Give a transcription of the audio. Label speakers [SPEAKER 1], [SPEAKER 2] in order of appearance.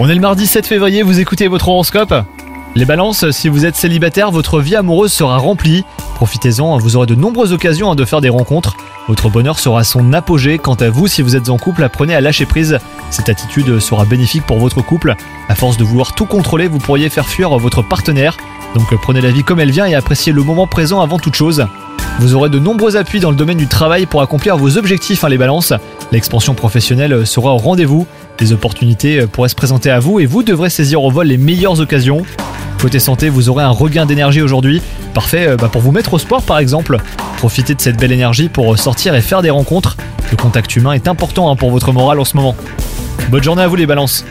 [SPEAKER 1] On est le mardi 7 février, vous écoutez votre horoscope Les balances, si vous êtes célibataire, votre vie amoureuse sera remplie. Profitez-en, vous aurez de nombreuses occasions de faire des rencontres. Votre bonheur sera son apogée. Quant à vous, si vous êtes en couple, apprenez à lâcher prise. Cette attitude sera bénéfique pour votre couple. À force de vouloir tout contrôler, vous pourriez faire fuir votre partenaire. Donc prenez la vie comme elle vient et appréciez le moment présent avant toute chose. Vous aurez de nombreux appuis dans le domaine du travail pour accomplir vos objectifs, hein, les balances. L'expansion professionnelle sera au rendez-vous. Des opportunités pourraient se présenter à vous et vous devrez saisir au vol les meilleures occasions. Côté santé, vous aurez un regain d'énergie aujourd'hui. Parfait euh, bah, pour vous mettre au sport par exemple. Profitez de cette belle énergie pour sortir et faire des rencontres. Le contact humain est important hein, pour votre morale en ce moment. Bonne journée à vous les balances